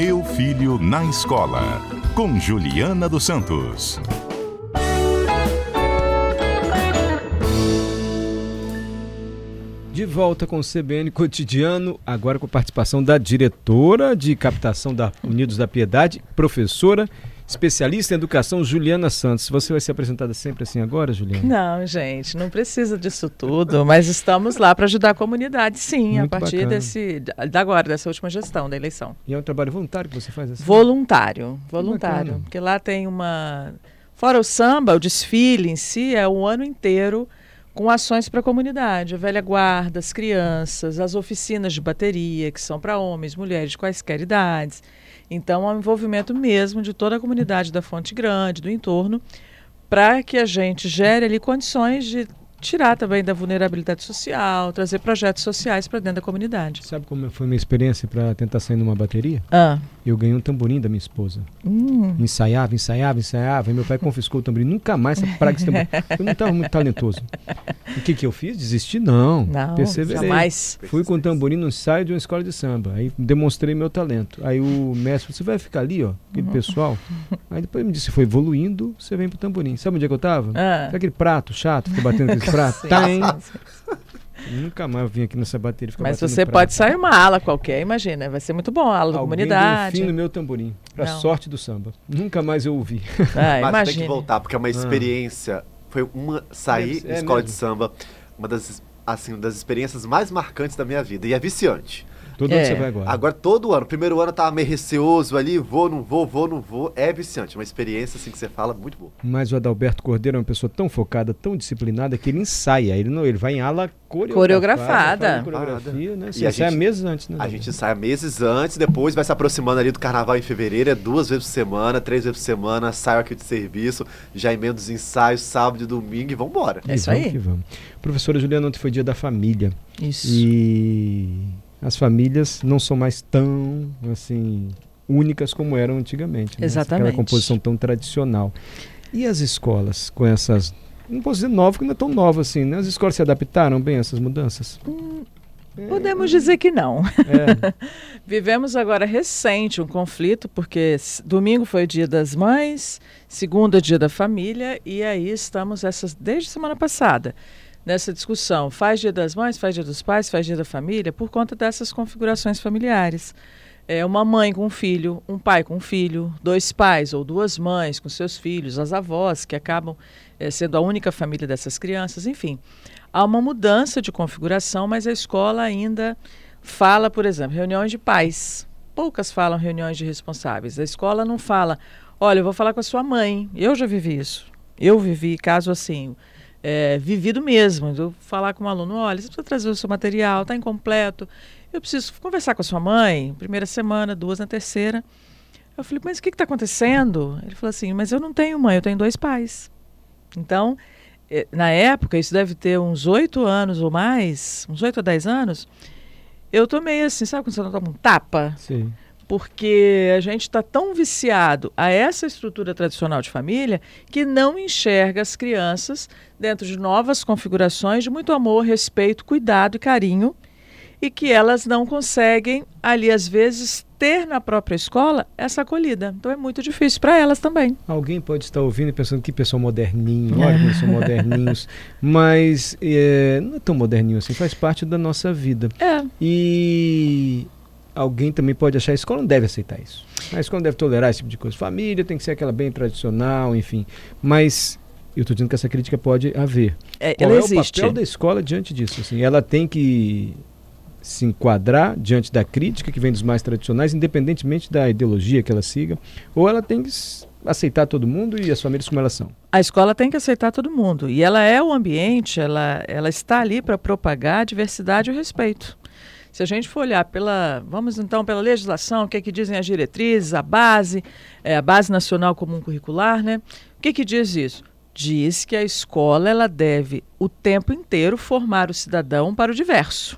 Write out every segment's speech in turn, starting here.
Meu Filho na Escola, com Juliana dos Santos. De volta com o CBN Cotidiano, agora com a participação da diretora de captação da Unidos da Piedade, professora, especialista em educação, Juliana Santos. Você vai ser apresentada sempre assim agora, Juliana? Não, gente, não precisa disso tudo, mas estamos lá para ajudar a comunidade, sim, Muito a partir bacana. desse da agora, dessa última gestão da eleição. E é um trabalho voluntário que você faz assim? Voluntário, voluntário, porque lá tem uma fora o samba, o desfile em si é o ano inteiro com ações para a comunidade, a velha guarda, as crianças, as oficinas de bateria, que são para homens, mulheres de quaisquer idades. Então, é um envolvimento mesmo de toda a comunidade da Fonte Grande, do entorno, para que a gente gere ali condições de tirar também da vulnerabilidade social, trazer projetos sociais para dentro da comunidade. Sabe como foi minha experiência para tentar sair numa bateria? Ah, Eu ganhei um tamborim da minha esposa. hum, Ensaiava, ensaiava, ensaiava. E meu pai confiscou o tamborim. Nunca mais essa praga de tamborim. Eu não estava muito talentoso. O que, que eu fiz? Desisti? Não. não, Perseverei. jamais. Fui com o tamborim no ensaio de uma escola de samba. Aí demonstrei meu talento. Aí o mestre, você vai ficar ali, ó, aquele pessoal. Aí depois me disse, foi evoluindo, você vem pro tamborim. Sabe onde é que eu tava? Ah. Sabe aquele prato chato, fica batendo aquele prato? Tá, hein? Nunca mais eu vim aqui nessa bateria ficar Mas você prato. pode sair uma ala qualquer, imagina, vai ser muito bom, a ala da comunidade. deu um fim no meu tamborim, pra Não. sorte do samba. Nunca mais eu ouvi. Ah, Mas tem que voltar, porque é uma experiência. Foi uma. Sair É da escola de samba, uma das, assim, uma das experiências mais marcantes da minha vida. E é viciante. Todo É. ano você vai agora. Agora, todo ano, primeiro ano eu tava meio receoso ali, vou, não vou, vou, não vou. É viciante. Uma experiência, assim, que você fala, muito boa. Mas o Adalberto Cordeiro é uma pessoa tão focada, tão disciplinada, que ele ensaia. Ele não, ele vai em ala coreografada. Coreografada. Coreografia, né? Você E a ensaia gente- meses antes, né? A gente sai meses antes, depois vai se aproximando ali do carnaval em fevereiro, é duas vezes por semana, três vezes por semana, saio aqui de serviço, já emendo os ensaios sábado e domingo e vambora. É E isso vamos aí. que vamos. Professora Juliana, ontem foi dia da família. Isso. E as famílias não são mais tão, assim, únicas como eram antigamente. Né? Exatamente. Aquela composição tão tradicional. E as escolas com essas... Não posso dizer nova, porque não é tão nova assim, né? As escolas se adaptaram bem a essas mudanças? Podemos dizer que não. É, Vivemos agora recente um conflito, porque domingo foi o dia das mães, segunda dia da família, e aí estamos essas desde semana passada nessa discussão. Faz dia das mães, faz dia dos pais, faz dia da família, por conta dessas configurações familiares. É uma mãe com um filho, um pai com um filho, dois pais ou duas mães com seus filhos, as avós que acabam eh, sendo a única família dessas crianças, enfim. Há uma mudança de configuração, mas a escola ainda fala, por exemplo, reuniões de pais. Poucas falam reuniões de responsáveis. A escola não fala, olha, eu vou falar com a sua mãe. Eu já vivi isso. Eu vivi caso assim, é, vivido mesmo. Eu falar com um aluno, olha, você precisa trazer o seu material, está incompleto. Eu preciso conversar com a sua mãe, primeira semana, duas na terceira. Eu falei, mas o que está acontecendo? Ele falou assim, mas eu não tenho mãe, eu tenho dois pais. Então, eh, na época, isso deve ter uns oito anos ou mais, uns oito a dez anos, eu tomei assim, sabe quando você toma um tapa? sim. Porque a gente está tão viciado a essa estrutura tradicional de família que não enxerga as crianças dentro de novas configurações de muito amor, respeito, cuidado e carinho e que elas não conseguem ali às vezes ter na própria escola essa acolhida. Então é muito difícil para elas também. Alguém pode estar ouvindo e pensando que pessoal moderninho, olha como são moderninhos. Mas é, não é tão moderninho assim, faz parte da nossa vida. É, E alguém também pode achar que a escola não deve aceitar isso. A escola não deve tolerar esse tipo de coisa. Família tem que ser aquela bem tradicional, enfim. Mas eu estou dizendo que essa crítica pode haver. é Qual ela é existe. o papel da escola diante disso? Assim, ela tem que se enquadrar diante da crítica que vem dos mais tradicionais, independentemente da ideologia que ela siga, ou ela tem que aceitar todo mundo e as famílias como elas são. A escola tem que aceitar todo mundo. E ela é o ambiente, ela, ela está ali para propagar a diversidade e o respeito. Se a gente for olhar pela, vamos então pela legislação, o que é que dizem as diretrizes, a base, é, a base nacional comum curricular, né? O que que diz isso? Diz que a escola ela deve o tempo inteiro formar o cidadão para o diverso,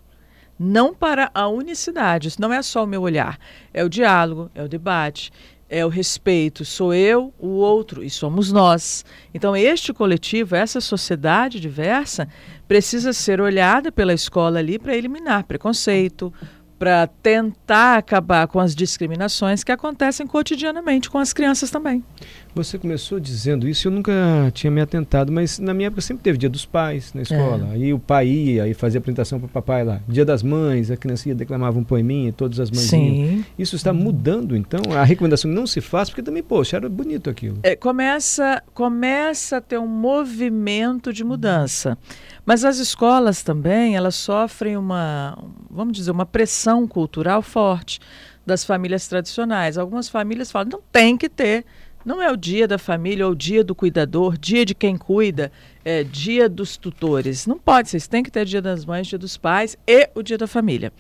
não para a unicidade. Isso não é só o meu olhar, é o diálogo, é o debate, é o respeito. Sou eu, o outro e somos nós. Então, este coletivo, essa sociedade diversa, precisa ser olhada pela escola ali para eliminar preconceito, para tentar acabar com as discriminações que acontecem cotidianamente com as crianças também. Você começou dizendo isso, eu nunca tinha me atentado, mas na minha época sempre teve dia dos pais na escola. É. Aí o pai ia e fazia apresentação para o papai lá. Dia das mães, a criança ia declamava um poeminha, todas as mães Sim. Isso está mudando, então? A recomendação não se faz, porque também, poxa, era bonito aquilo. É, começa, começa a ter um movimento de mudança. Mas as escolas também, elas sofrem uma, vamos dizer, uma pressão cultural forte das famílias tradicionais. Algumas famílias falam, não tem que ter, não é o dia da família ou o dia do cuidador, dia de quem cuida, é dia dos tutores. Não pode ser, tem que ter dia das mães, dia dos pais e o dia da família.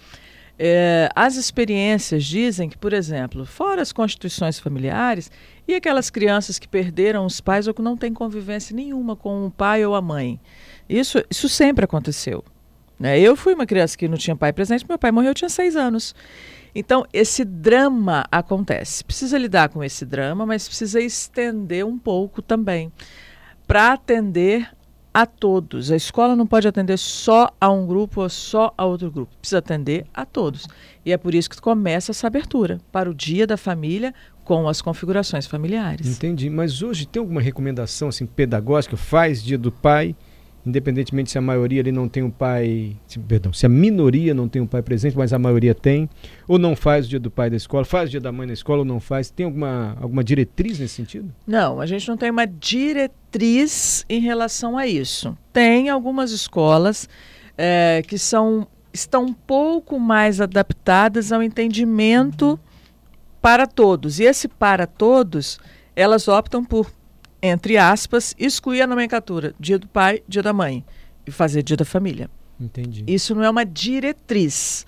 É, as experiências dizem que, por exemplo, fora as constituições familiares, e aquelas crianças que perderam os pais ou que não têm convivência nenhuma com o pai ou a mãe, isso, isso sempre aconteceu. Né? Eu fui uma criança que não tinha pai presente, meu pai morreu, eu tinha seis anos. Então, esse drama acontece. Precisa lidar com esse drama, mas precisa estender um pouco também para atender a todos. A escola não pode atender só a um grupo ou só a outro grupo. Precisa atender a todos. E é por isso que começa essa abertura para o Dia da Família com as configurações familiares. Entendi. Mas hoje tem alguma recomendação assim pedagógica? Faz Dia do Pai? Independentemente se a maioria ali não tem um pai, se, perdão, se a minoria não tem um pai presente, mas a maioria tem, ou não faz o dia do pai da escola, faz o dia da mãe na escola ou não faz, tem alguma, alguma diretriz nesse sentido? Não, a gente não tem uma diretriz em relação a isso. Tem algumas escolas é, que são estão um pouco mais adaptadas ao entendimento para todos. E esse para todos, elas optam por entre aspas, excluir a nomenclatura dia do pai, dia da mãe e fazer dia da família. Entendi. Isso não é uma diretriz,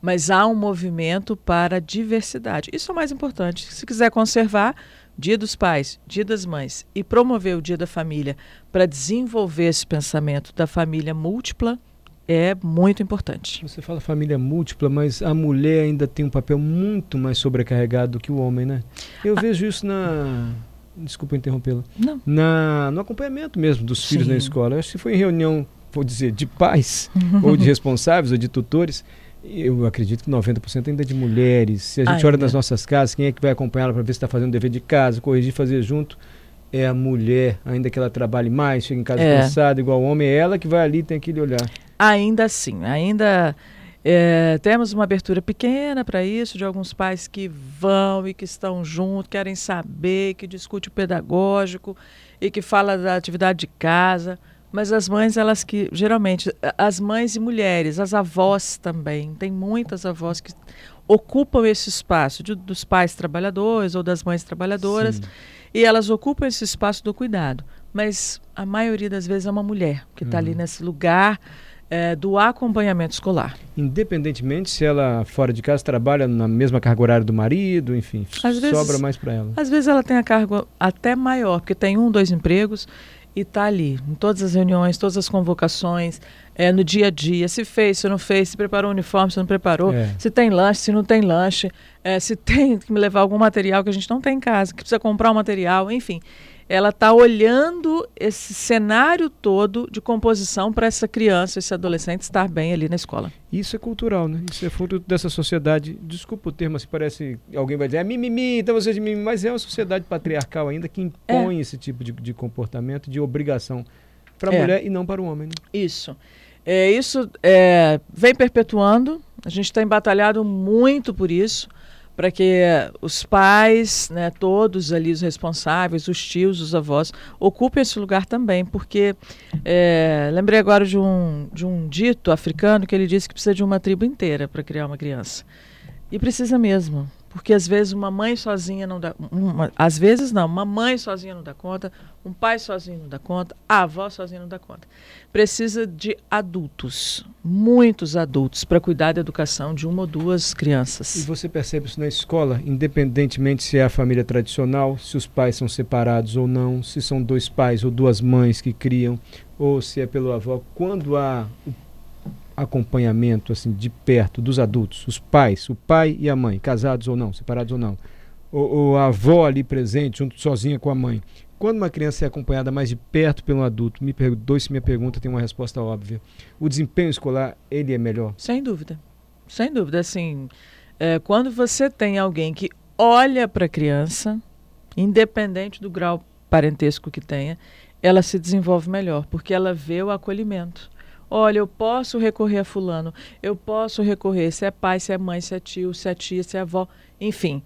mas há um movimento para a diversidade. Isso é o mais importante. Se quiser conservar Dia dos Pais, Dia das Mães e promover o Dia da Família para desenvolver esse pensamento da família múltipla, é muito importante. Você fala família múltipla, mas a mulher ainda tem um papel muito mais sobrecarregado do que o homem, né? Eu ah. vejo isso na desculpa interrompê-la. Não. Na, no acompanhamento mesmo dos Sim. filhos na escola. Acho que foi em reunião, vou dizer, de pais, ou de responsáveis, ou de tutores. Eu acredito que 90% ainda é de mulheres. Se a gente ainda. olha nas nossas casas, quem é que vai acompanhá-la para ver se está fazendo o dever de casa, corrigir, fazer junto? É a mulher, ainda que ela trabalhe mais, chega em casa é. cansada, igual o homem, é ela que vai ali tem aquele olhar. Ainda assim, ainda é, temos uma abertura pequena para isso, de alguns pais que vão e que estão juntos, querem saber, que discute o pedagógico e que fala da atividade de casa. Mas as mães, elas que, geralmente, as mães e mulheres, as avós também, tem muitas avós que ocupam esse espaço de, dos pais trabalhadores ou das mães trabalhadoras, Sim. e elas ocupam esse espaço do cuidado. Mas a maioria das vezes é uma mulher que está uhum. ali nesse lugar é, do acompanhamento escolar. Independentemente se ela fora de casa trabalha na mesma carga horária do marido, enfim, às sobra vezes, mais para ela. Às vezes ela tem a carga até maior, porque tem um, dois empregos e está ali, em todas as reuniões, todas as convocações, é, no dia a dia, se fez, se não fez, se preparou o uniforme, se não preparou, é. se tem lanche, se não tem lanche, é, se tem que me levar algum material que a gente não tem em casa, que precisa comprar um material, enfim ela está olhando esse cenário todo de composição para essa criança, esse adolescente estar bem ali na escola. Isso é cultural, né? Isso é fruto dessa sociedade. Desculpa o termo, se parece alguém vai dizer, é mimimi, então você de mimimi, mas é uma sociedade patriarcal ainda que impõe é. esse tipo de, de, comportamento, de obrigação para a é. mulher e não para o homem. Né? Isso. É, isso é, vem perpetuando. A gente tem batalhado muito por isso para que os pais, né, todos ali os responsáveis, os tios, os avós, ocupem esse lugar também, porque é, lembrei agora de um, de um dito africano que ele disse que precisa de uma tribo inteira para criar uma criança. E precisa mesmo, porque às vezes uma mãe sozinha não dá. Uma, às vezes não, uma mãe sozinha não dá conta, um pai sozinho não dá conta, a avó sozinha não dá conta. Precisa de adultos, muitos adultos, para cuidar da educação de uma ou duas crianças. E você percebe isso na escola, independentemente se é a família tradicional, se os pais são separados ou não, se são dois pais ou duas mães que criam, ou se é pelo avó, quando há o acompanhamento assim de perto dos adultos, os pais, o pai e a mãe, casados ou não, separados ou não, ou, ou a avó ali presente, junto sozinha com a mãe. Quando uma criança é acompanhada mais de perto pelo adulto, me perdoe se minha pergunta tem uma resposta óbvia. O desempenho escolar, ele é melhor? Sem dúvida. sem dúvida. Assim, é, quando você tem alguém que olha para a criança, independente do grau parentesco que tenha, ela se desenvolve melhor, porque ela vê o acolhimento. Olha, eu posso recorrer a fulano, eu posso recorrer se é pai, se é mãe, se é tio, se é tia, se é avó, enfim.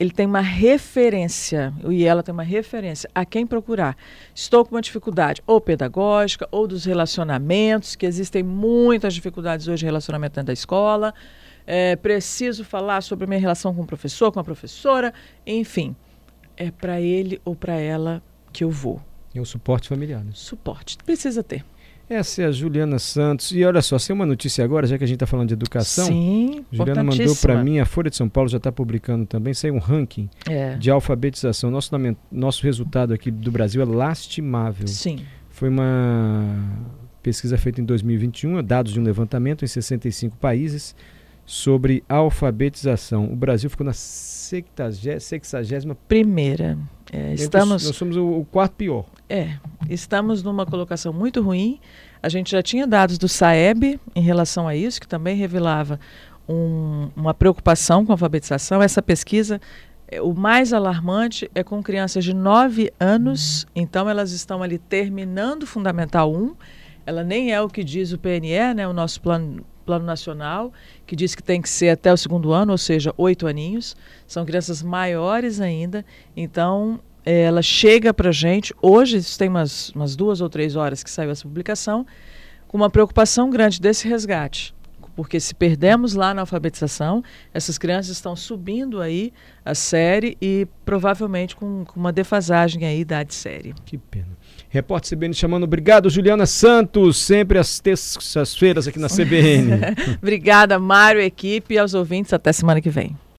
Ele tem uma referência, e ela tem uma referência a quem procurar. Estou com uma dificuldade, ou pedagógica, ou dos relacionamentos, que existem muitas dificuldades hoje de relacionamento dentro da escola. É, preciso falar sobre a minha relação com o professor, com a professora, enfim. É para ele ou para ela que eu vou. É o suporte familiar. Né? Suporte. Precisa ter. Essa é a Juliana Santos. E olha só, tem uma notícia agora, já que a gente está falando de educação. Sim, Juliana mandou para mim, a Folha de São Paulo já está publicando também, saiu um ranking é. de alfabetização. Nosso, nosso resultado aqui do Brasil é lastimável. Sim. Foi uma pesquisa feita em 2021, dados de um levantamento em 65 países sobre alfabetização. O Brasil ficou na 60 primeira. É, estamos, nós somos o, o, quarto pior. É, estamos numa colocação muito ruim. A gente já tinha dados do SAEB em relação a isso, que também revelava um, uma preocupação com a alfabetização. Essa pesquisa, é, o mais alarmante é com crianças de 9 anos, então elas estão ali terminando o Fundamental 1. Ela nem é o que diz o PNE, né, o nosso plano Plano Nacional, que diz que tem que ser até o segundo ano, ou seja, oito aninhos. São crianças maiores ainda. Então, é, ela chega para a gente, hoje, isso tem umas, umas duas ou três horas que saiu essa publicação, com uma preocupação grande desse resgate. Porque se perdemos lá na alfabetização, essas crianças estão subindo aí a série e provavelmente com, com uma defasagem aí da série. Que pena. Repórter CBN chamando. Obrigado, Juliana Santos, sempre às terças-feiras aqui na CBN. Obrigada, Mário, equipe e aos ouvintes. Até semana que vem.